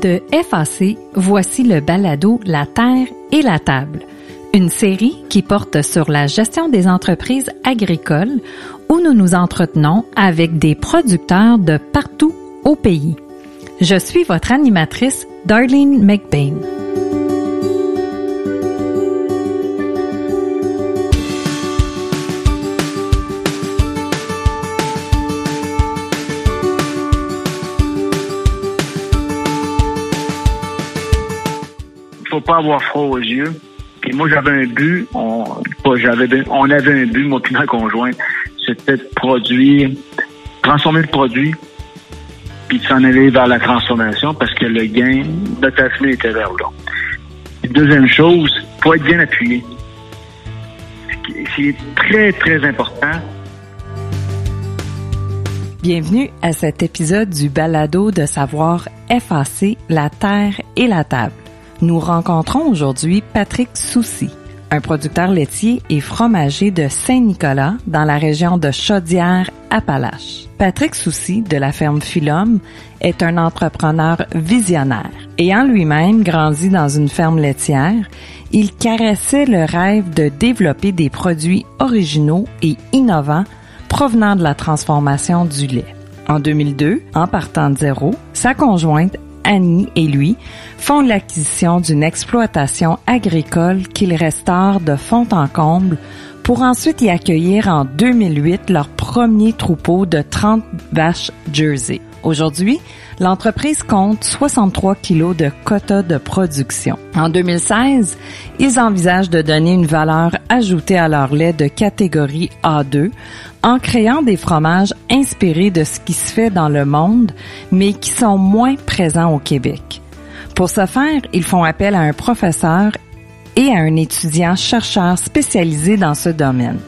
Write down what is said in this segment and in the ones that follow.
De FAC, voici le balado La Terre et la Table, une série qui porte sur la gestion des entreprises agricoles où nous nous entretenons avec des producteurs de partout au pays. Je suis votre animatrice, Darlene McBain. Pas avoir froid aux yeux. Et moi, j'avais un but, on, j'avais, on avait un but, moi et ma conjointe, c'était de produire, transformer le produit, puis de s'en aller vers la transformation parce que le gain de fenêtre était vers là. Deuxième chose, faut être bien appuyé. C'est très, très important. Bienvenue à cet épisode du balado de savoir effacer la terre et la table. Nous rencontrons aujourd'hui Patrick Soucy, un producteur laitier et fromager de Saint-Nicolas dans la région de Chaudière-Appalaches. Patrick Soucy de la ferme Philom est un entrepreneur visionnaire. Ayant lui-même grandi dans une ferme laitière, il caressait le rêve de développer des produits originaux et innovants provenant de la transformation du lait. En 2002, en partant de zéro, sa conjointe Annie et lui font l'acquisition d'une exploitation agricole qu'ils restaurent de fond en comble pour ensuite y accueillir en 2008 leur premier troupeau de 30 vaches Jersey. Aujourd'hui, l'entreprise compte 63 kilos de quotas de production. En 2016, ils envisagent de donner une valeur ajoutée à leur lait de catégorie A2 en créant des fromages inspirés de ce qui se fait dans le monde, mais qui sont moins présents au Québec. Pour ce faire, ils font appel à un professeur et à un étudiant chercheur spécialisé dans ce domaine.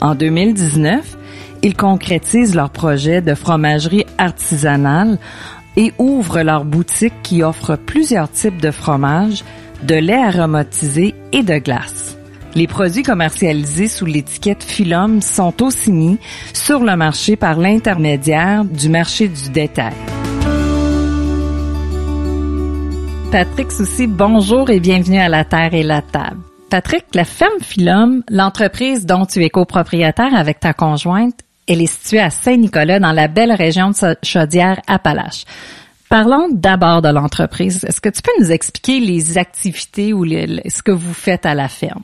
En 2019, ils concrétisent leur projet de fromagerie artisanale et ouvrent leur boutique qui offre plusieurs types de fromages, de lait aromatisé et de glace. Les produits commercialisés sous l'étiquette Philum sont aussi mis sur le marché par l'intermédiaire du marché du détail. Patrick Soucy, bonjour et bienvenue à la Terre et la Table. Patrick, la ferme Philum, l'entreprise dont tu es copropriétaire avec ta conjointe, elle est située à Saint-Nicolas dans la belle région de Chaudière-Appalaches. Parlons d'abord de l'entreprise. Est-ce que tu peux nous expliquer les activités ou ce que vous faites à la ferme?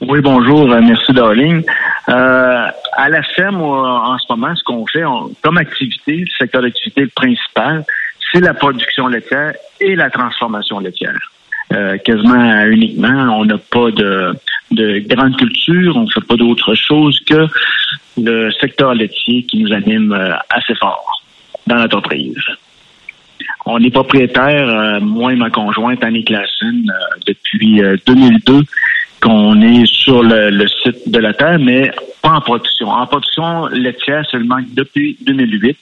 Oui, bonjour, euh, merci Darling. Euh, à la ferme, en ce moment, ce qu'on fait comme activité, le secteur d'activité principal, c'est la production laitière et la transformation laitière. Euh, quasiment uniquement, on n'a pas de, de grande culture, on ne fait pas d'autre chose que le secteur laitier qui nous anime assez fort dans l'entreprise. On est propriétaire, moi et ma conjointe Annie Klassen, depuis 2002 qu'on est sur le, site de la Terre, mais pas en production. En production laitière seulement depuis 2008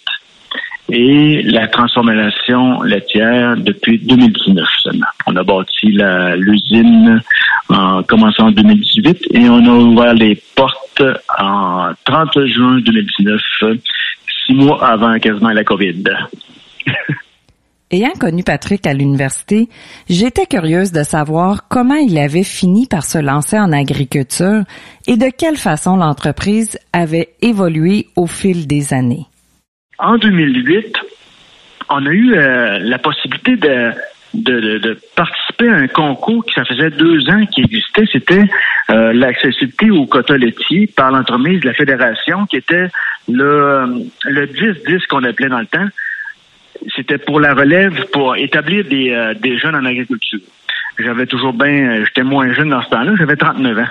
et la transformation laitière depuis 2019 seulement. On a bâti l'usine en commençant en 2018 et on a ouvert les portes en 30 juin 2019, six mois avant quasiment la COVID. Ayant connu Patrick à l'université, j'étais curieuse de savoir comment il avait fini par se lancer en agriculture et de quelle façon l'entreprise avait évolué au fil des années. En 2008, on a eu euh, la possibilité de, participer à un concours qui ça faisait deux ans qui existait. C'était euh, l'accessibilité au quota laitier par l'entremise de la fédération, qui était le, le 10-10 qu'on appelait dans le temps c'était pour la relève, pour établir des, euh, des jeunes en agriculture. J'avais toujours bien, euh, j'étais moins jeune dans ce temps-là, j'avais 39 ans.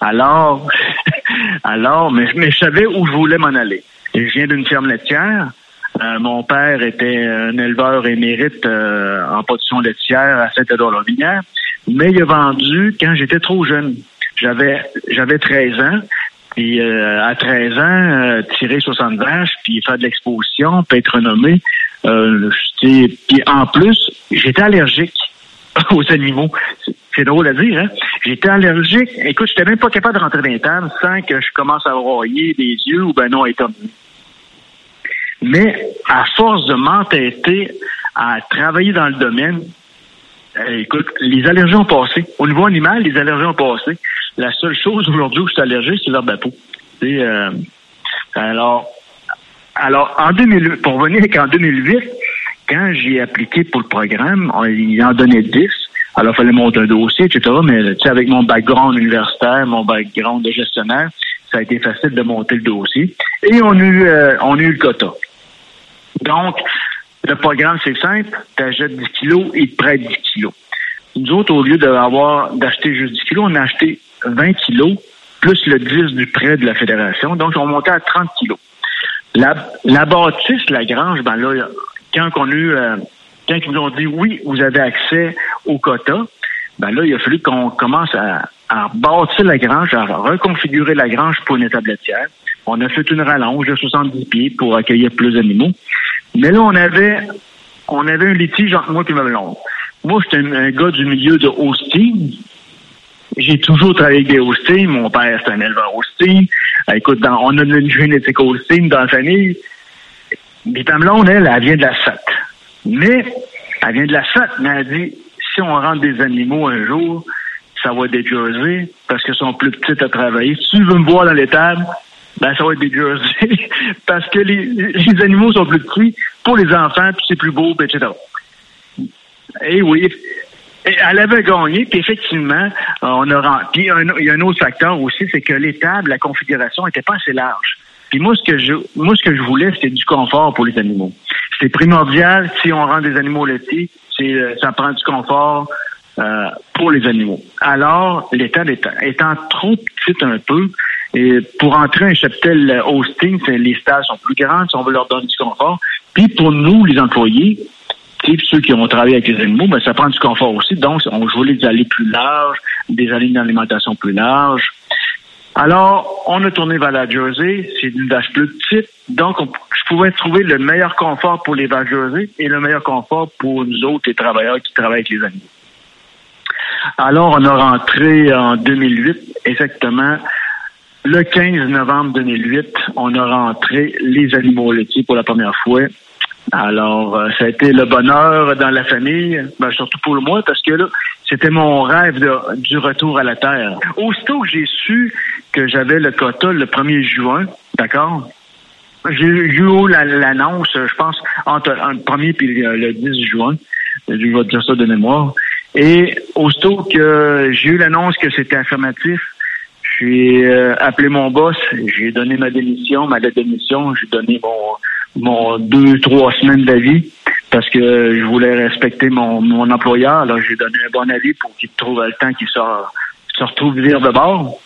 Alors, alors, mais, mais je savais où je voulais m'en aller. je viens d'une ferme laitière. Euh, mon père était un éleveur émérite en production laitière à Saint-Édouard-la-Vinière, mais il a vendu quand j'étais trop jeune. J'avais j'avais 13 ans. Puis à 13 ans, tirer 60 vaches, puis faire de l'exposition, puis être renommé, euh, puis en plus, j'étais allergique aux animaux. C'est drôle à dire, hein? J'étais allergique. Écoute, j'étais même pas capable de rentrer dans les tables sans que je commence à broyer des yeux ou ben non, étonné. Mais à force de m'entêter à travailler dans le domaine, euh, écoute, les allergies ont passé. Au niveau animal, les allergies ont passé. La seule chose aujourd'hui où je suis allergique, c'est l'herbe à peau. Euh, alors, alors, en 2008, pour revenir qu'en 2008, quand j'ai appliqué pour le programme, il en donnait 10. Alors, il fallait monter un dossier, etc. Mais avec mon background universitaire, mon background de gestionnaire, ça a été facile de monter le dossier. Et on a eu, euh, on a eu le quota. Donc, le programme, c'est simple. Tu achètes 10 kilos et prêtes 10 kilos. Nous autres, au lieu d'avoir d'acheter juste 10 kilos, on a acheté 20 kilos plus le 10 du prêt de la fédération. Donc, on montait à 30 kilos. La, la bâtisse, la grange, ben là, quand on euh, quand ils nous ont dit oui, vous avez accès au quota, ben là, il a fallu qu'on commence à, bâtir la grange, à reconfigurer la grange pour une étable. On a fait une rallonge de 70 pieds pour accueillir plus d'animaux. Mais là, on avait, on avait un litige entre moi et ma blonde. Moi, j'étais un, gars du milieu de Austin. J'ai toujours travaillé avec des Austin. Mon père, c'est un éleveur Austin. Euh, écoute, on a une génétique Austin dans la famille. Mais ma blonde, elle, elle vient de la SAT. Mais, elle vient de la SAT, mais elle dit, si on rentre des animaux un jour, ça va être des jerseys parce qu'ils sont plus petites à travailler. Si tu veux me voir dans l'étable, ben ça va être des jerseys parce que les, les animaux sont plus petits pour les enfants, puis c'est plus beau, puis etc. Et oui, elle avait gagné, puis effectivement, on a puis il y a un autre facteur aussi, c'est que l'étable, la configuration n'était pas assez large. Puis moi, ce que je moi, ce que je voulais, c'était du confort pour les animaux. C'est primordial si on rend des animaux laitiers, c'est euh, ça prend du confort euh, pour les animaux. Alors, l'étable étant, étant trop petite un peu, pour entrer un cheptel hosting, les stages sont plus grandes, si on veut leur donner du confort. Puis pour nous, les employés, ceux qui ont travaillé avec les animaux, ben, ça prend du confort aussi. Donc, on voulait des allées plus larges, des allées d'alimentation plus larges. Alors, on a tourné vers la Jersey. C'est une vache plus petite. Donc, je pouvais trouver le meilleur confort pour les vaches Jersey et le meilleur confort pour nous autres, les travailleurs qui travaillent avec les animaux. Alors, on a rentré en 2008, exactement, le 15 novembre 2008, on a rentré les animaux laitiers pour la première fois. Alors, euh, ça a été le bonheur dans la famille, ben, surtout pour moi, parce que là, c'était mon rêve du retour à la Terre. Aussitôt que j'ai su que j'avais le quota le 1er juin, d'accord? J'ai eu l'annonce, je pense, entre le 1er et le 10 juin. Je vais dire ça de mémoire. Et aussitôt que j'ai eu l'annonce que c'était affirmatif, j'ai euh, appelé mon boss, j'ai donné ma démission, ma démission, j'ai donné mon, mon deux, trois semaines d'avis parce que je voulais respecter mon, mon employeur. Alors, j'ai donné un bon avis pour qu'il trouve le temps qu'il se, se retrouve vivre de bord.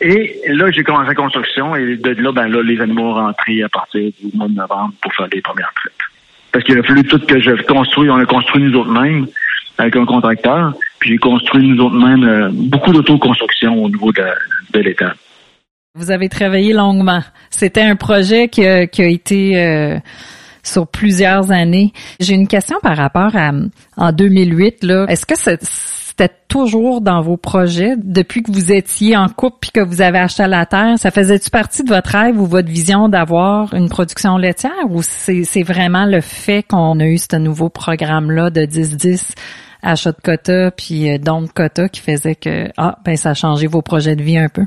Et là, j'ai commencé la construction et de là, ben là, les animaux ont rentré à partir du mois de novembre pour faire les premières traites. Parce qu'il a fallu tout que je construis, on a construit nous autres mêmes avec un contracteur, puis j'ai construit nous autres mêmes euh, beaucoup d'autoconstruction au niveau de, de l'État. Vous avez travaillé longuement. C'était un projet qui a, qui a été euh, sur plusieurs années. J'ai une question par rapport à en 2008 là. Est-ce que c'était toujours dans vos projets depuis que vous étiez en couple puis que vous avez acheté la terre? Ça faisait-tu partie de votre rêve ou votre vision d'avoir une production laitière ou c'est vraiment le fait qu'on a eu ce nouveau programme là de 10-10 achat de quota puis euh, don de quota qui faisait que ah ben ça a changé vos projets de vie un peu?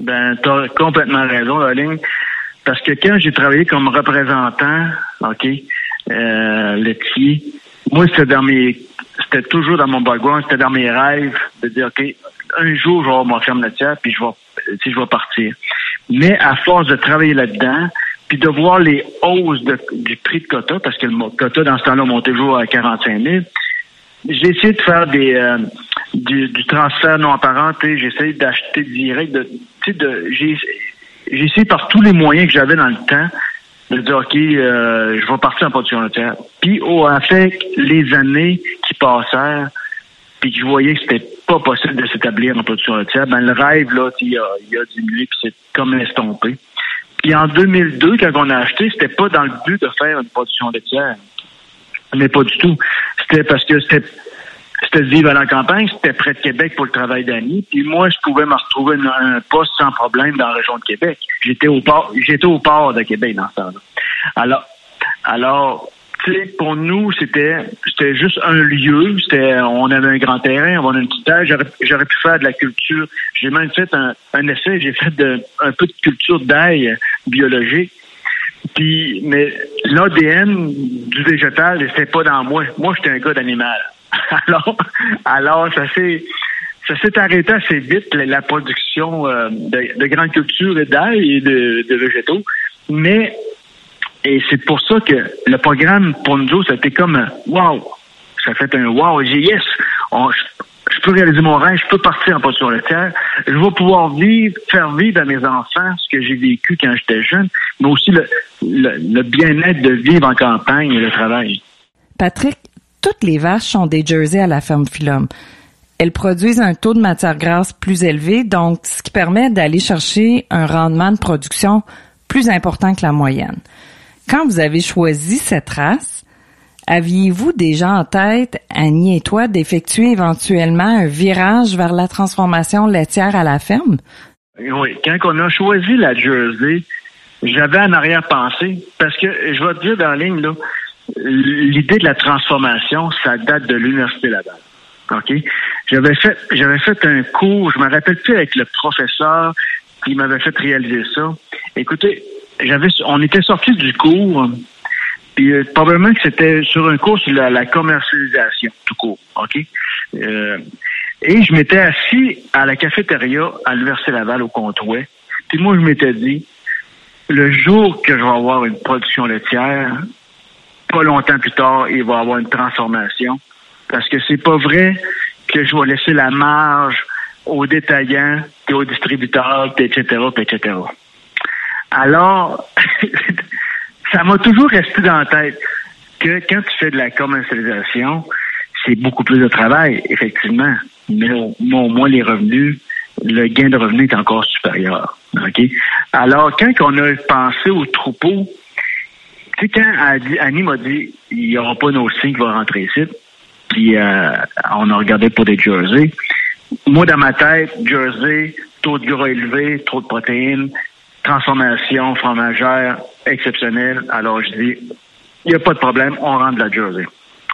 Ben, tu as complètement raison, la. Parce que quand j'ai travaillé comme représentant, OK, euh, laitier, moi, c'était dans mes c'était toujours dans mon background, c'était dans mes rêves de dire OK, un jour je vais avoir ma ferme laitière, puis je vais je vais partir. Mais à force de travailler là-dedans, puis de voir les hausses du prix de quota, parce que le quota dans ce temps-là montait toujours à 45 000, j'ai essayé de faire des euh, du, transfert non apparenté, j'ai essayé d'acheter direct de, de j'ai essayé par tous les moyens que j'avais dans le temps de dire OK, euh, je vais partir en production laitière. Puis au fait les années qui passèrent, puis que je voyais que c'était pas possible de s'établir en production laitière, ben le rêve là, il a, il a diminué puis c'est comme estompé. Puis en 2002, quand on a acheté, c'était pas dans le but de faire une production laitière. Mais pas du tout. C'était parce que c'était c'était de vivre à la campagne, c'était près de Québec pour le travail d'année. Puis moi, je pouvais me retrouver un poste sans problème dans la région de Québec. J'étais au port, j'étais au port de Québec dans ce temps-là. Alors, alors, pour nous, c'était c'était juste un lieu. C'était, on avait un grand terrain, on avait une petite terre. J'aurais, pu faire de la culture. J'ai même fait un, un essai. J'ai fait de, un peu de culture d'ail biologique. Puis, mais l'ADN du végétal, c'était pas dans moi. Moi, j'étais un gars d'animal. Alors, alors, ça s'est ça s'est arrêté assez vite la, production euh, de, de grandes cultures et d'ail et de, végétaux. Mais et c'est pour ça que le programme pour nous c'était comme wow. Ça fait un wow. J'ai yes, peux réaliser mon rêve, je peux partir en position laitière. Je vais pouvoir vivre, faire vivre à mes enfants ce que j'ai vécu quand j'étais jeune, mais aussi le, bien-être de vivre en campagne et le travail. Patrick, toutes les vaches sont des jerseys à la ferme Philom. Elles produisent un taux de matière grasse plus élevé, donc ce qui permet d'aller chercher un rendement de production plus important que la moyenne. Quand vous avez choisi cette race, aviez-vous déjà en tête, Annie et toi, d'effectuer éventuellement un virage vers la transformation laitière à la ferme? Oui, quand on a choisi la Jersey, j'avais en arrière-pensée, parce que je vais te dire dans la ligne, l'idée de la transformation, ça date de l'Université Laval. OK? J'avais fait, j'avais fait un cours, je me rappelle plus avec le professeur qui m'avait fait réaliser ça. Écoutez, j'avais, on était sorti du cours, puis euh, probablement que c'était sur un cours sur la, commercialisation, tout court, ok? Euh, et je m'étais assis à la cafétéria à l'Université Laval au comptoir. Puis moi, je m'étais dit, le jour que je vais avoir une production laitière, pas longtemps plus tard, il va y avoir une transformation. Parce que c'est pas vrai que je vais laisser la marge aux détaillants, et aux distributeurs, etc., etc. Alors, ça m'a toujours resté dans la tête que quand tu fais de la commercialisation, c'est beaucoup plus de travail, effectivement. Mais au, moins, les revenus, le gain de revenus est encore supérieur. OK? Alors, quand on a pensé au troupeau, tu sais, quand Annie m'a dit, il n'y aura pas nos signes qui vont rentrer ici, puis euh, on a regardé pour des jerseys. Moi, dans ma tête, jersey, taux de gras élevé, trop de protéines, transformation fromagère exceptionnelle. Alors, je dis, il n'y a pas de problème, on rentre de la Jersey.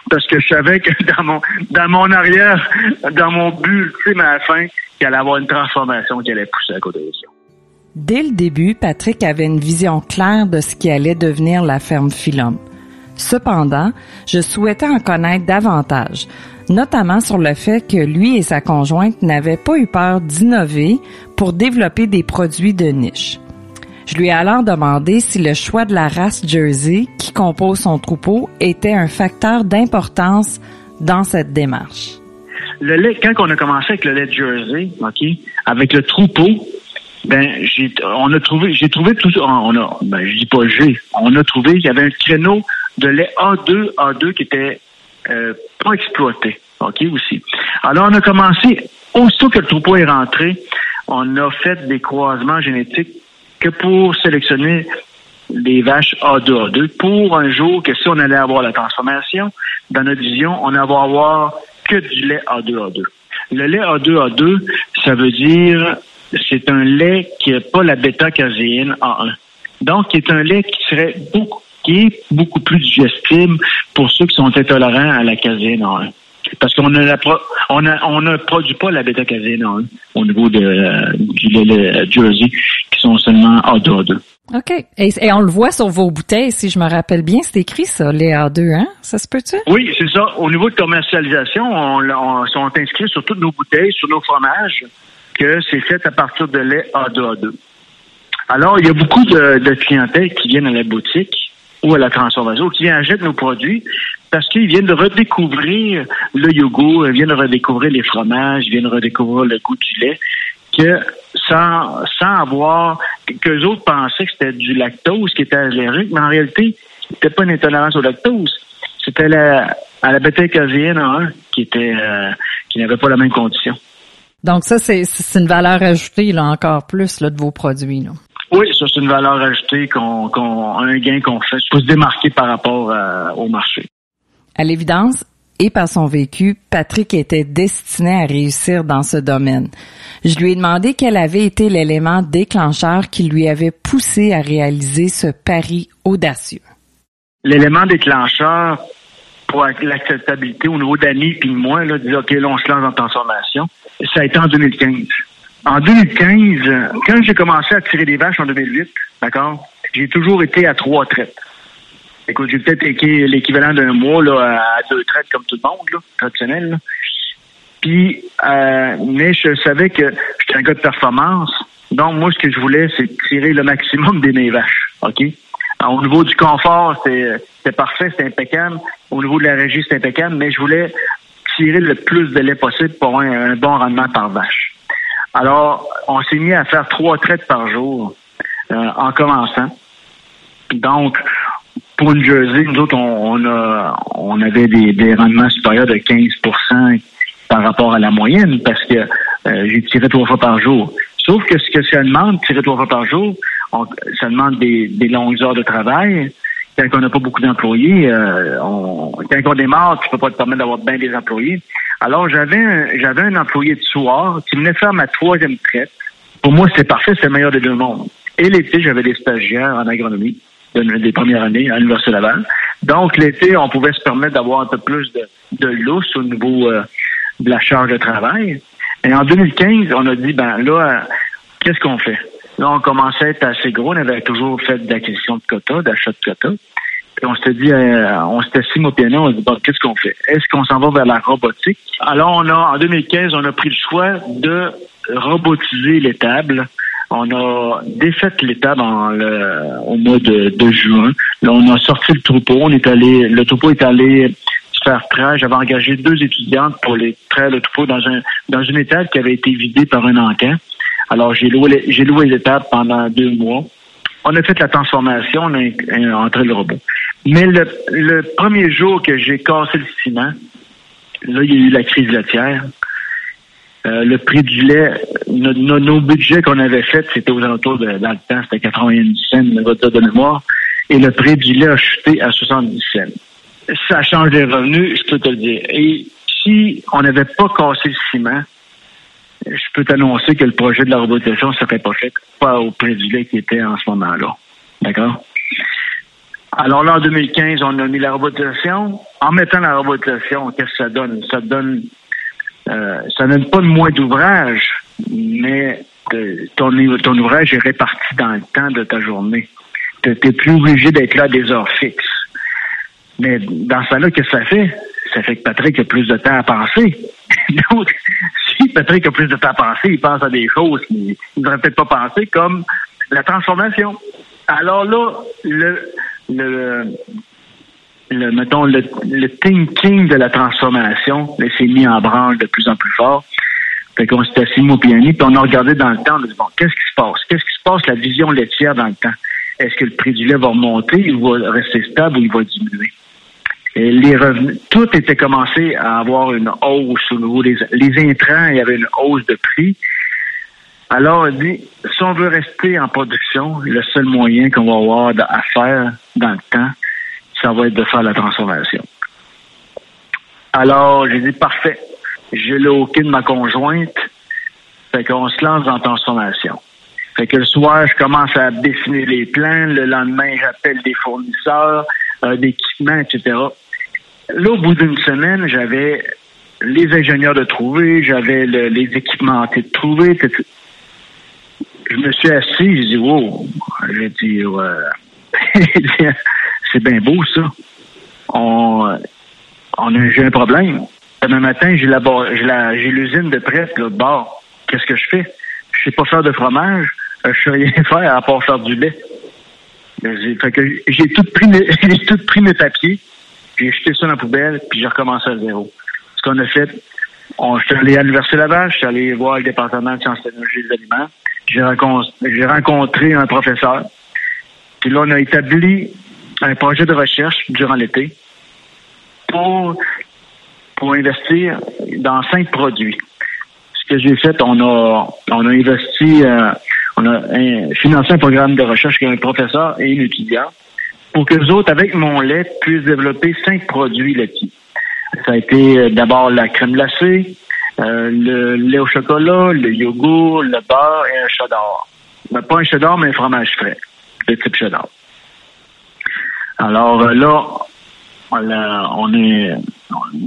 Parce que je savais que dans mon, dans mon arrière, dans mon but ultime à la fin, qu'il allait avoir une transformation qui allait pousser à côté de ça. Dès le début, Patrick avait une vision claire de ce qui allait devenir la ferme Philom. Cependant, je souhaitais en connaître davantage, notamment sur le fait que lui et sa conjointe n'avaient pas eu peur d'innover pour développer des produits de niche. Je lui ai alors demandé si le choix de la race Jersey qui compose son troupeau était un facteur d'importance dans cette démarche. Le lait, quand on a commencé avec le lait Jersey, ok, avec le troupeau, ben j'ai, on a trouvé, j'ai trouvé tout, on a, ben je dis pas j'ai, on a trouvé, il y avait un créneau de lait A2, A2 qui était euh, pas exploité, ok aussi. Alors on a commencé aussitôt que le troupeau est rentré, on a fait des croisements génétiques que pour sélectionner des vaches A2A2 pour un jour que si on allait avoir la transformation, dans notre vision, on allait avoir que du lait A2A2. Le lait A2A2, ça veut dire c'est un lait qui n'a pas la bêta-caséine A1. Donc, c'est un lait qui serait beaucoup, qui est beaucoup plus digestible pour ceux qui sont intolérants à la caséine A1. Parce qu'on ne on on produit pas la bêta-caséine A1 au niveau de, du lait Jersey sont seulement A2A2. OK. Et, on le voit sur vos bouteilles, si je me rappelle bien, c'est écrit ça, les A2, hein? Ça se peut-tu? Oui, c'est ça. Au niveau de commercialisation, on, on, sont inscrits sur toutes nos bouteilles, sur nos fromages, que c'est fait à partir de lait A2A2. Alors, il y a beaucoup de, de clientèle qui viennent à la boutique ou à la transformation, qui viennent acheter nos produits parce qu'ils viennent de redécouvrir le yogourt, ils viennent de redécouvrir les fromages, ils viennent de redécouvrir le goût du lait, que sans, sans avoir qu'eux autres pensaient que c'était du lactose qui était allergique, mais en réalité, c'était pas une intolérance au lactose. C'était la, à la bêta-caséine hein, qui était euh, qui n'avait pas la même condition. Donc ça, c'est, c'est une valeur ajoutée là encore plus là, de vos produits. Là. Oui, ça c'est une valeur ajoutée qu'on, qu'on un gain qu'on fait pour se démarquer par rapport euh, au marché. À l'évidence, et par son vécu, Patrick était destiné à réussir dans ce domaine. Je lui ai demandé quel avait été l'élément déclencheur qui lui avait poussé à réaliser ce pari audacieux. L'élément déclencheur pour l'acceptabilité au niveau d'Annie puis moi, là, de dire OK, là, on se lance en transformation, ça a été en 2015. En 2015, quand j'ai commencé à tirer des vaches en 2008, d'accord, j'ai toujours été à trois traites. Écoute, j'ai peut-être l'équivalent d'un mois là, à deux traites comme tout le monde, là, traditionnel. Puis, euh, mais je savais que j'étais un gars de performance. Donc, moi, ce que je voulais, c'est tirer le maximum de mes vaches. OK? au niveau du confort, c'était parfait, c'était impeccable. Au niveau de la régie, c'était impeccable, mais je voulais tirer le plus de lait possible pour avoir un, bon rendement par vache. Alors, on s'est mis à faire trois traites par jour euh, en commençant. Donc, pour une Jersey, nous autres, on, a, on avait des, rendements supérieurs de 15% par rapport à la moyenne parce que euh, j'ai tiré trois fois par jour. Sauf que ce que ça demande, tirer trois fois par jour, ça demande des, longues heures de travail. Quand on n'a pas beaucoup d'employés, euh, on, quand on démarre, tu peux pas te permettre d'avoir bien des employés. Alors, j'avais j'avais un employé de soir qui venait faire ma troisième traite. Pour moi, c'était parfait, c'est le meilleur des deux mondes. Et l'été, j'avais des stagiaires en agronomie des premières années à l'Université Laval. Donc, l'été, on pouvait se permettre d'avoir un peu plus de, de lousse au niveau euh, de la charge de travail. Et en 2015, on a dit, ben là, qu'est-ce qu'on fait? Là, on commençait à être assez gros. On avait toujours fait d'acquisition de quotas, d'achat de quotas. Puis on s'était dit, euh, on s'était assis au piano, on s'est dit, bon, qu'est-ce qu'on fait? Est-ce qu'on s'en va vers la robotique? Alors, on a, en 2015, on a pris le choix de robotiser l'étable on a défait l'étable au mois de, juin. On a sorti le troupeau. On est allé, le troupeau est allé faire traire. J'avais engagé deux étudiantes pour les traire le troupeau dans un dans une étable qui avait été vidée par un encan. Alors, j'ai loué, j'ai loué l'étable pendant deux mois. On a fait la transformation, on a entré le robot. Mais le, le premier jour que j'ai cassé le ciment, là, il y a eu la crise laitière. Euh, le prix du lait, nos, budgets qu'on avait fait, c'était aux alentours de, dans le temps, c'était 90 cents de mémoire, et le prix du lait a chuté à 70 cents. Ça change les revenus, je peux te le dire. Et si on n'avait pas cassé le ciment, je peux t'annoncer que le projet de la robotisation ne serait pas fait, pas au prix du lait qui était en ce moment-là. D'accord? Alors là, en 2015, on a mis la robotisation. En mettant la robotisation, qu'est-ce que ça donne? Ça donne euh, ça donne pas de moins d'ouvrage, mais ton, ouvrage est réparti dans le temps de ta journée. Tu n'es plus obligé d'être là à des heures fixes. Mais dans ça là qu'est-ce que ça fait? Ça fait que Patrick a plus de temps à penser. Donc, si Patrick a plus de temps à penser, il pense à des choses qu'il ne devrait peut-être pas penser, comme la transformation. Alors là, le, le, le, mettons, le, thinking de la transformation s'est mis en branle de plus en plus fort. Fait qu'on s'est assis piano, puis on a regardé dans le temps, on a dit, bon, qu'est-ce qui se passe? Qu'est-ce qui se passe, la vision laitière dans le temps? Est-ce que le prix du lait va remonter, il va rester stable ou il va diminuer? Et les revenus, tout était commencé à avoir une hausse au niveau des les intrants, il y avait une hausse de prix. Alors, on dit, si on veut rester en production, le seul moyen qu'on va avoir à faire dans le temps, ça va être de faire la transformation. Alors, j'ai dit, parfait. J'ai le OK de ma conjointe. Fait qu'on se lance dans la transformation. Fait que le soir, je commence à dessiner les plans. Le lendemain, j'appelle des fournisseurs euh, d'équipements, etc. Là, au bout d'une semaine, j'avais les ingénieurs de trouver, j'avais les équipements de trouver. Je me suis assis, j'ai dit, wow. J'ai dit, ouais. c'est bien beau, ça. On, on j'ai un problème. Demain matin, j'ai, l'usine de prête, là, de bord. Qu'est-ce que je fais? Je sais pas faire de fromage. Euh, je sais rien faire à part faire du lait. Que j'ai tout pris mes, tout pris mes papiers, j'ai jeté ça dans la poubelle, puis j'ai recommencé à zéro. Ce qu'on a fait, on, je suis allé à l'Université Laval, je suis allé voir le département de sciences technologies des. J'ai rencontré, j'ai rencontré un professeur. Puis là, on a établi un projet de recherche durant l'été pour, pour investir dans cinq produits. Ce que j'ai fait, on a, on a investi, euh, on a financé un programme de recherche avec un professeur et un étudiant pour que les autres, avec mon lait, puissent développer cinq produits laitiers. Ça a été d'abord la crème glacée, le lait au chocolat, le yogourt, le beurre et un cheddar. Ben, pas un cheddar, mais un fromage frais, de type cheddar. Alors là, on est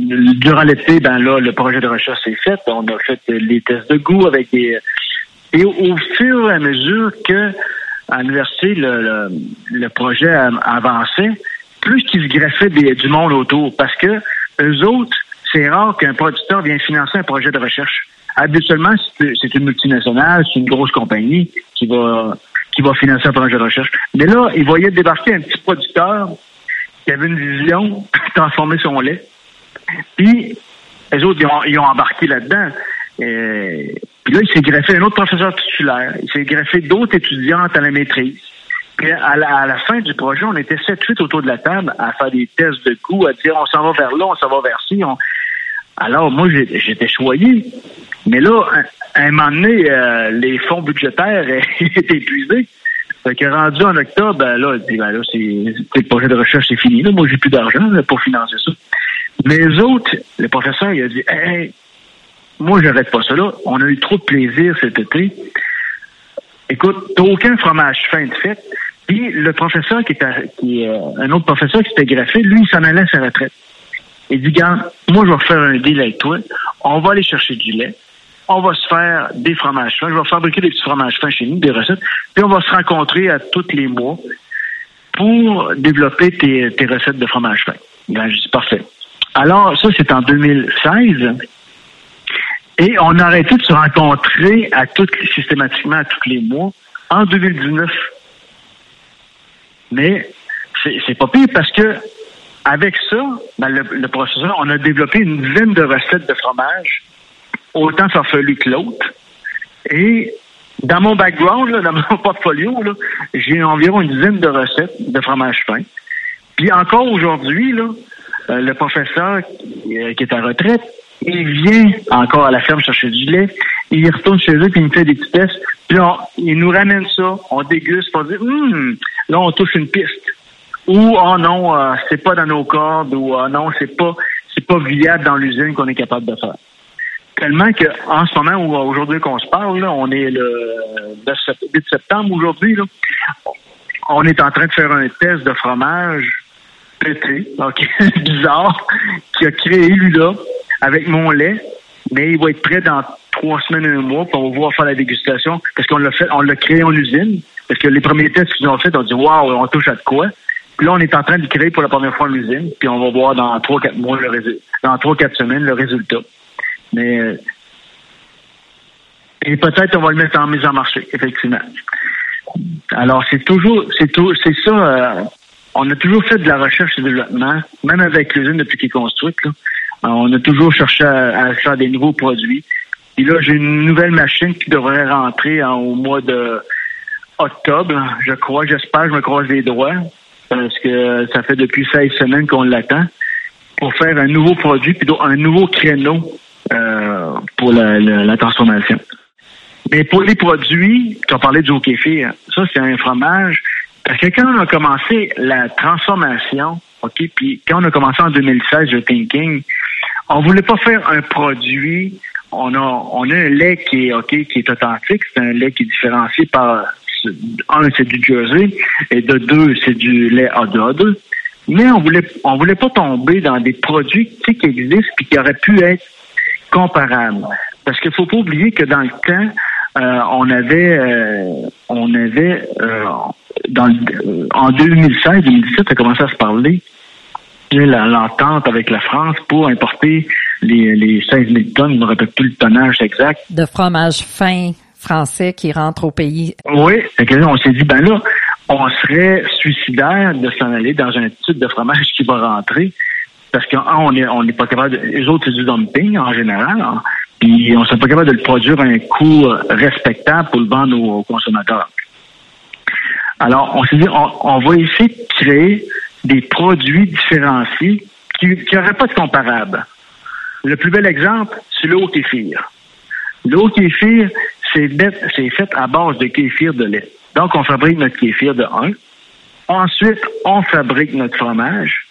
durant l'été, ben là, le projet de recherche s'est fait. On a fait les tests de goût avec des et au, fur et à mesure que à l'université le, projet avançait, plus qu'il se greffait du monde autour, parce que eux autres, c'est rare qu'un producteur vienne financer un projet de recherche. Habituellement, c'est une multinationale, c'est une grosse compagnie qui va qui va financer un projet de recherche. Mais là, ils voyaient débarquer un petit producteur qui avait une vision, transformer son lait. Puis, les autres, ils ont, embarqué là-dedans. puis là, il s'est greffé un autre professeur titulaire. Il s'est greffé d'autres étudiantes à la maîtrise. Puis à la, fin du projet, on était 7-8 autour de la table à faire des tests de goût, à dire on s'en va vers là, on s'en va vers ci. Alors, moi, j'étais choyé. Mais là, à un moment donné, euh, les fonds budgétaires étaient épuisés. Fait que rendu en octobre, ben là, ben là, c'est le projet de recherche, c'est fini. Là. Moi, j'ai plus d'argent pour financer ça. Mais les autres, le professeur, il a dit Hey, moi, j'arrête pas ça là. On a eu trop de plaisir cet été. Écoute, t'as aucun fromage fin de fête. Puis le professeur qui était euh, un autre professeur qui s'était greffé, lui, il s'en allait à sa retraite. Il dit, gars, moi, je vais faire un deal avec toi. On va aller chercher du lait on va se faire des fromages fins. Je vais fabriquer des petits fromages fins chez nous, des recettes. Puis on va se rencontrer à tous les mois pour développer tes, recettes de fromage fin. Ben, je dis parfait. Alors, ça, c'est en 2016. Et on a arrêté de se rencontrer à systématiquement à tous les mois en 2019. Mais c'est pas pire parce que avec ça, ben, le, le on a développé une dizaine de recettes de fromage autant farfelu que l'autre. Et dans mon background, dans mon portfolio, j'ai environ une dizaine de recettes de fromage fin. Puis encore aujourd'hui, euh, le professeur euh, qui est à retraite, il vient encore à la ferme chercher du lait, il retourne chez eux, puis il me fait des petits tests, puis il nous ramène ça, on déguste, pour dire, hum, là, on touche une piste. Ou, oh non, euh, c'est pas dans nos cordes, ou, oh non, c'est pas, c'est pas viable dans l'usine qu'on est capable de faire. Tellement qu'en ce moment, où aujourd'hui qu'on se parle, on est le 8 septembre aujourd'hui, on est en train de faire un test de fromage pété, ok, bizarre, qui a créé lui là, avec mon lait, mais il va être prêt dans trois semaines, un mois, pour pouvoir faire la dégustation, parce qu'on l'a fait, on l'a créé en usine, parce que les premiers tests qu'ils ont fait, on dit waouh, on touche à de quoi. Puis là, on est en train de créer pour la première fois en usine, puis on va voir dans trois, quatre mois le résultat, dans trois, quatre semaines le résultat. Mais euh, et peut-être on va le mettre en mise en marché, effectivement. Alors c'est toujours, c'est tout, c'est ça. Euh, on a toujours fait de la recherche et développement, même avec l'usine depuis qu'il est construite. Là, on a toujours cherché à, faire des nouveaux produits. Et là, j'ai une nouvelle machine qui devrait rentrer au mois de octobre, je crois, j'espère, je me croise les doigts, parce que ça fait depuis 16 semaines qu'on l'attend, pour faire un nouveau produit, puis un nouveau créneau euh, pour la, transformation. Mais pour les produits, tu as parlé du kéfir, ça c'est un fromage. Parce que quand on a commencé la transformation, OK, puis quand on a commencé en 2016 le thinking, on voulait pas faire un produit. On a, on a un lait qui est OK, qui est authentique. C'est un lait qui est différencié par un, c'est du Jersey, et de deux, c'est du lait A2A2. Mais on voulait, on voulait pas tomber dans des produits qui existent puis qui auraient pu être comparable. Parce qu'il faut pas oublier que dans le temps, euh, on avait, euh, on avait euh, en 2016-2017, ça a commencé à se parler l'entente avec la France pour importer les, les 16 000 tonnes, je ne me rappelle plus le tonnage exact. De fromage fin français qui rentre au pays. Oui, on s'est dit, ben là, on serait suicidaire de s'en aller dans un type de fromage qui va rentrer parce qu'on n'est on n'est pas capable, de, les autres, c'est du dumping en général, hein. puis on ne pas capable de le produire à un coût euh, respectable pour le vendre aux, consommateurs. Alors, on s'est dit, on, va essayer de créer des produits différenciés qui n'auraient pas de comparable. Le plus bel exemple, c'est l'eau kéfir. L'eau kéfir, c'est fait à base de kéfir de lait. Donc, on fabrique notre kéfir de 1. Ensuite, on fabrique notre fromage.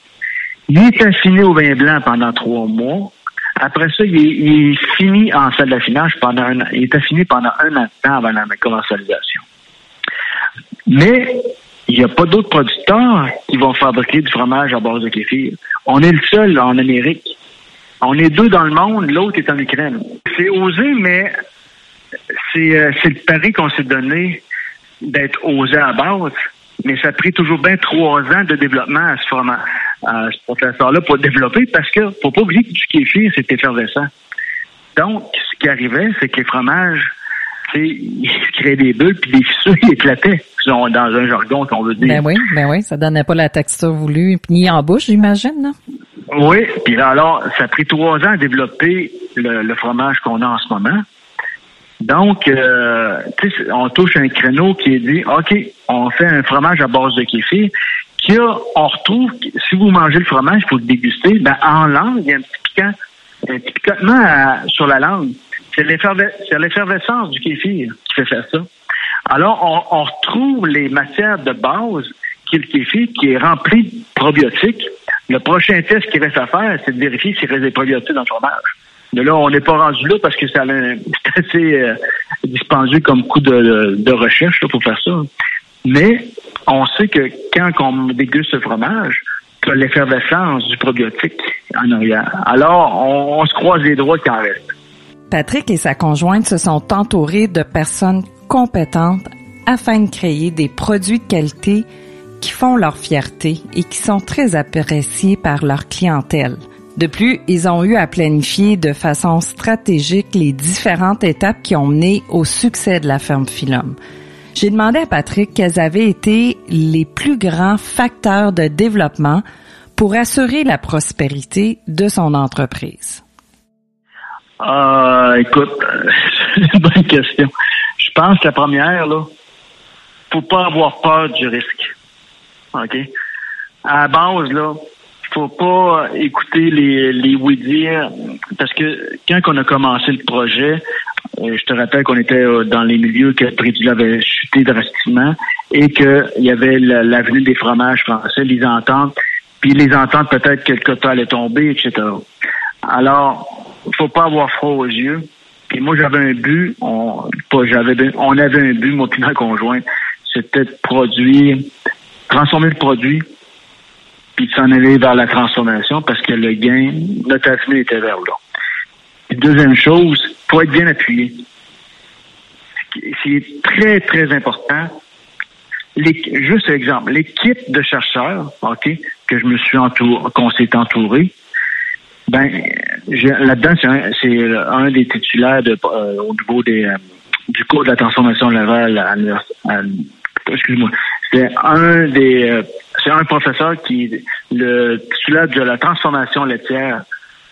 Il est affiné au vin blanc pendant trois mois. Après ça, il est, fini en salle d'affinage pendant un an. Il est affiné pendant un an temps avant la commercialisation. Mais il n'y a pas d'autres producteurs qui vont fabriquer du fromage à base de kéfir. On est le seul en Amérique. On est deux dans le monde, l'autre est en Ukraine. C'est osé, mais c'est euh, le pari qu'on s'est donné d'être osé à base. Mais ça a pris toujours bien trois ans de développement à ce, fromage, à ce professeur-là pour développer parce que faut pas oublier que du kéfir, c'est effervescent. Donc, ce qui arrivait, c'est que les fromages, ils créaient des bulles puis des fissures, ils éclataient dans un jargon qu'on veut dire. Ben oui, ben oui, ça donnait pas la texture voulue, ni en bouche, j'imagine, Oui, puis alors, ça a pris trois ans à développer le, fromage qu'on a en ce moment. Donc, euh, on touche un créneau qui est dit, OK, on fait un fromage à base de kéfir, qui a, on retrouve, si vous mangez le fromage, il faut le déguster, ben, en langue, il y a un petit piquant, un petit piquantement sur la langue. C'est l'effervescence du kéfir qui fait faire ça. Alors, on, retrouve les matières de base qui est le kéfir, qui est rempli de probiotiques. Le prochain test qu'il reste à faire, c'est de vérifier s'il reste des probiotiques dans le fromage. De là, on n'est pas rendu là parce que c'est assez euh, dispendieux comme coût de, recherche pour faire ça. Mais on sait que quand on déguste ce fromage, l'effervescence du probiotique en arrière. Alors, on, on se croise les droits qui en restent. Patrick et sa conjointe se sont entourés de personnes compétentes afin de créer des produits de qualité qui font leur fierté et qui sont très appréciés par leur clientèle. De plus, ils ont eu à planifier de façon stratégique les différentes étapes qui ont mené au succès de la ferme Philum. J'ai demandé à Patrick quels avaient été les plus grands facteurs de développement pour assurer la prospérité de son entreprise. Ah, écoute, c'est une bonne question. Je pense que la première, là, faut pas avoir peur du risque. OK? À la base, là, faut pas écouter les, les oui-dire, parce que quand on a commencé le projet, euh, je te rappelle qu'on était euh, dans les milieux que le prix du avait chuté drastiquement et qu'il y avait l'avenue des fromages français, les ententes, puis les ententes peut-être que le quota allait tomber, etc. Alors, faut pas avoir froid aux yeux. Et moi, j'avais un but, on, avait un but, mon client conjoint, c'était de produire, transformer le produit, puis de s'en aller vers la transformation parce que le gain, notre avenir était vers là. deuxième chose, faut être bien appuyé. C'est très, très important. Juste exemple, l'équipe de chercheurs, OK, que je me suis entouré, qu'on s'est entouré, ben, là-dedans, c'est un, des titulaires de, euh, au niveau des, euh, du cours de la transformation Laval à, à, excuse-moi. C'est un des euh, c'est un professeur qui le titulaire de la transformation laitière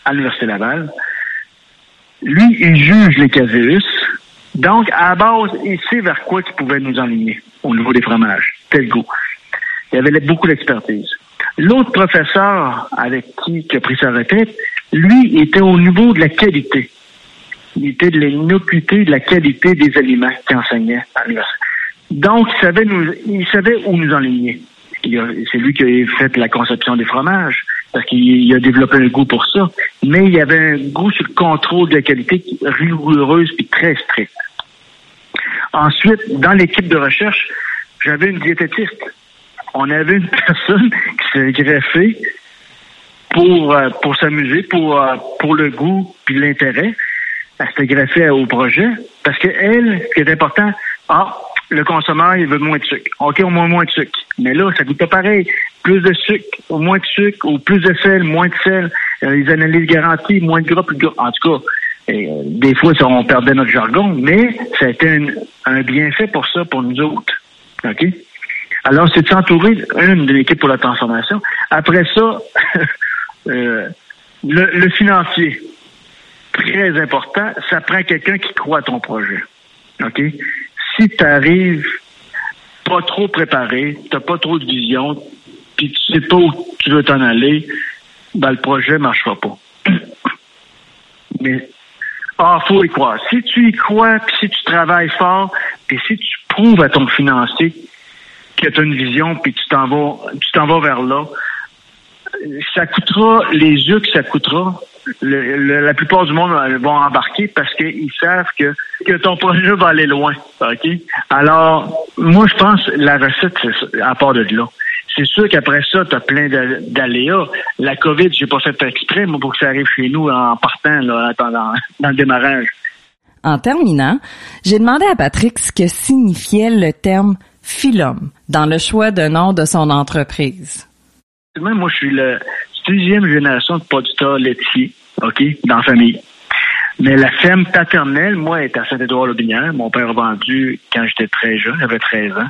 à l'Université Laval. Lui, il juge les caséus. Donc, à la base, il sait vers quoi il pouvait nous enligner au niveau des fromages, tel goût. Il avait beaucoup d'expertise. L'autre professeur avec qui il a pris sa retraite, lui, était au niveau de la qualité. Il était de l'inocuité de la qualité des aliments qu'il enseignait à l'université. Donc, il savait, il savait où nous enligner. C'est lui qui a fait la conception des fromages, parce qu'il a développé un goût pour ça. Mais il avait un goût sur le contrôle de la qualité rigoureuse et très strict. Ensuite, dans l'équipe de recherche, j'avais une diététiste. On avait une personne qui s'est greffée pour, euh, pour s'amuser, pour, euh, pour le goût puis l'intérêt. Elle s'était greffée au projet parce que elle, ce qui est important, ah, le consommateur, il veut moins de sucre. OK, on met moins de sucre. Mais là, ça goûte pas pareil. Plus de sucre, ou moins de sucre, ou plus de sel, moins de sel. Euh, les analyses garanties, moins de gras, plus de gras. En tout cas, des fois, on perdait notre jargon, mais ça a été un, un bienfait pour ça, pour nous autres. OK? Alors, c'est de s'entourer d'une de l'équipe pour la transformation. Après ça, Euh, le, financier, très important, ça prend quelqu'un qui croit à ton projet. OK? Si tu arrives pas trop préparé, tu pas trop de vision, puis tu sais pas où tu veux t'en aller, ben le projet marchera pas. Mais ah, faut y croire. Si tu y crois, puis si tu travailles fort, puis si tu prouves à ton financier que tu as une vision, puis tu t'en vas, tu t'en vas vers là, ça coûtera les yeux que ça coûtera. la plupart du monde vont embarquer parce qu'ils savent que, que ton projet va aller loin. Alors, moi, je pense la recette, c'est à part de là. C'est sûr qu'après ça, tu as plein d'aléas. La COVID, j'ai pas fait exprès, moi, pour que ça arrive chez nous en partant, là, dans le démarrage. En terminant, j'ai demandé à Patrick ce que signifiait le terme philum dans le choix de nom de son entreprise. Moi, je suis la deuxième génération de producteurs laitiers, OK, dans la famille. Mais la ferme paternelle, moi, est à Saint-Édouard-le-Binière. Mon père a vendu quand j'étais très jeune, j'avais 13 ans.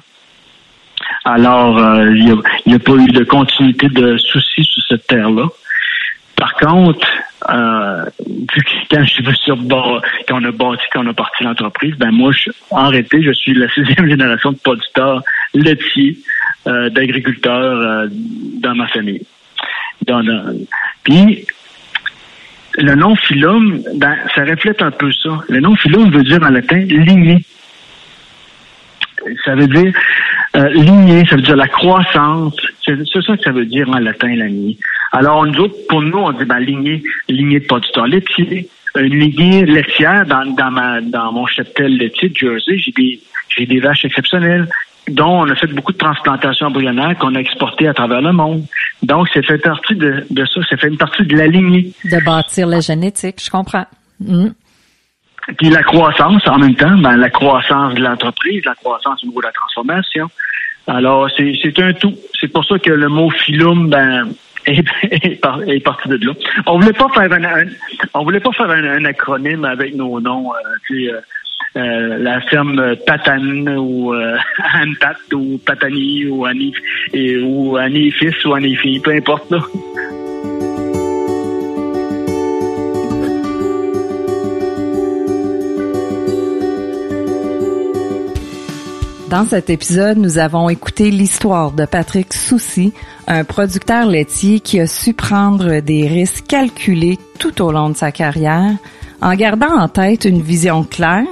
Alors, euh, il n'y a, pas eu de continuité de soucis sur cette terre-là. Par contre, euh, quand je suis sur quand on a bâti, quand on a parti l'entreprise, ben moi, je, en réalité, je suis la sixième génération de producteurs laitiers, euh, d'agriculteurs euh, dans ma famille. puis le nom philum, ben, ça reflète un peu ça. Le nom philum veut dire en latin lignée. Ça veut dire euh, lignée, ça veut dire la croissance. C'est ça que ça veut dire en latin, la lignée. Alors, nous autres, pour nous, on dit ben, lignée, lignée de producteurs laitiers, une lignée laitière dans, dans, ma, dans mon cheptel laitier de Jersey. J'ai des, j'ai des vaches exceptionnelles dont on a fait beaucoup de transplantations embryonnaires qu'on a exportées à travers le monde. Donc, c'est fait partie de, de ça, c'est fait une partie de la lignée. De bâtir la génétique, je comprends. Mm. Puis la croissance, en même temps, ben, la croissance de l'entreprise, la croissance au niveau de la transformation. Alors, c'est un tout. C'est pour ça que le mot philum, ben, est, parti de là. On voulait pas faire un, on voulait pas faire un, acronyme avec nos noms, euh, euh, euh, la ferme Patane ou euh, Anpat ou Patani ou Anif et, ou Anifis ou Anifi, peu importe là. Dans cet épisode, nous avons écouté l'histoire de Patrick Soucy, un producteur laitier qui a su prendre des risques calculés tout au long de sa carrière, en gardant en tête une vision claire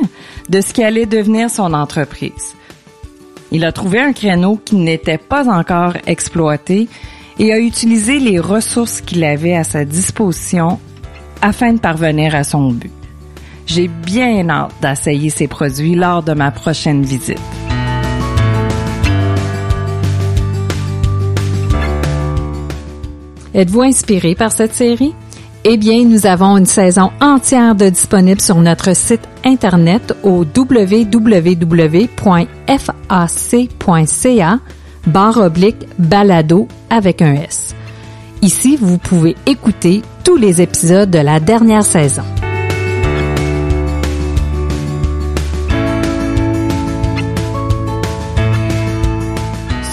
de ce qui allait devenir son entreprise. Il a trouvé un créneau qui n'était pas encore exploité et a utilisé les ressources qu'il avait à sa disposition afin de parvenir à son but. J'ai bien hâte d'essayer ces produits lors de ma prochaine visite. Êtes-vous inspiré par cette série? Eh bien, nous avons une saison entière de disponible sur notre site internet au www.fac.ca barre oblique balado avec un S. Ici, vous pouvez écouter tous les épisodes de la dernière saison.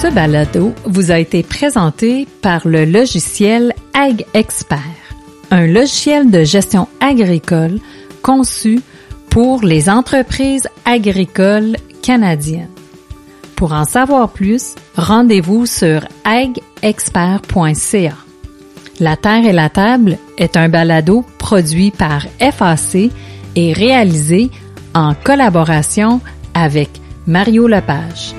Ce balado vous a été présenté par le logiciel Ag Expert, un logiciel de gestion agricole conçu pour les entreprises agricoles canadiennes. Pour en savoir plus, rendez-vous sur agexpert.ca. La Terre et la Table est un balado produit par FAC et réalisé en collaboration avec Mario Lepage.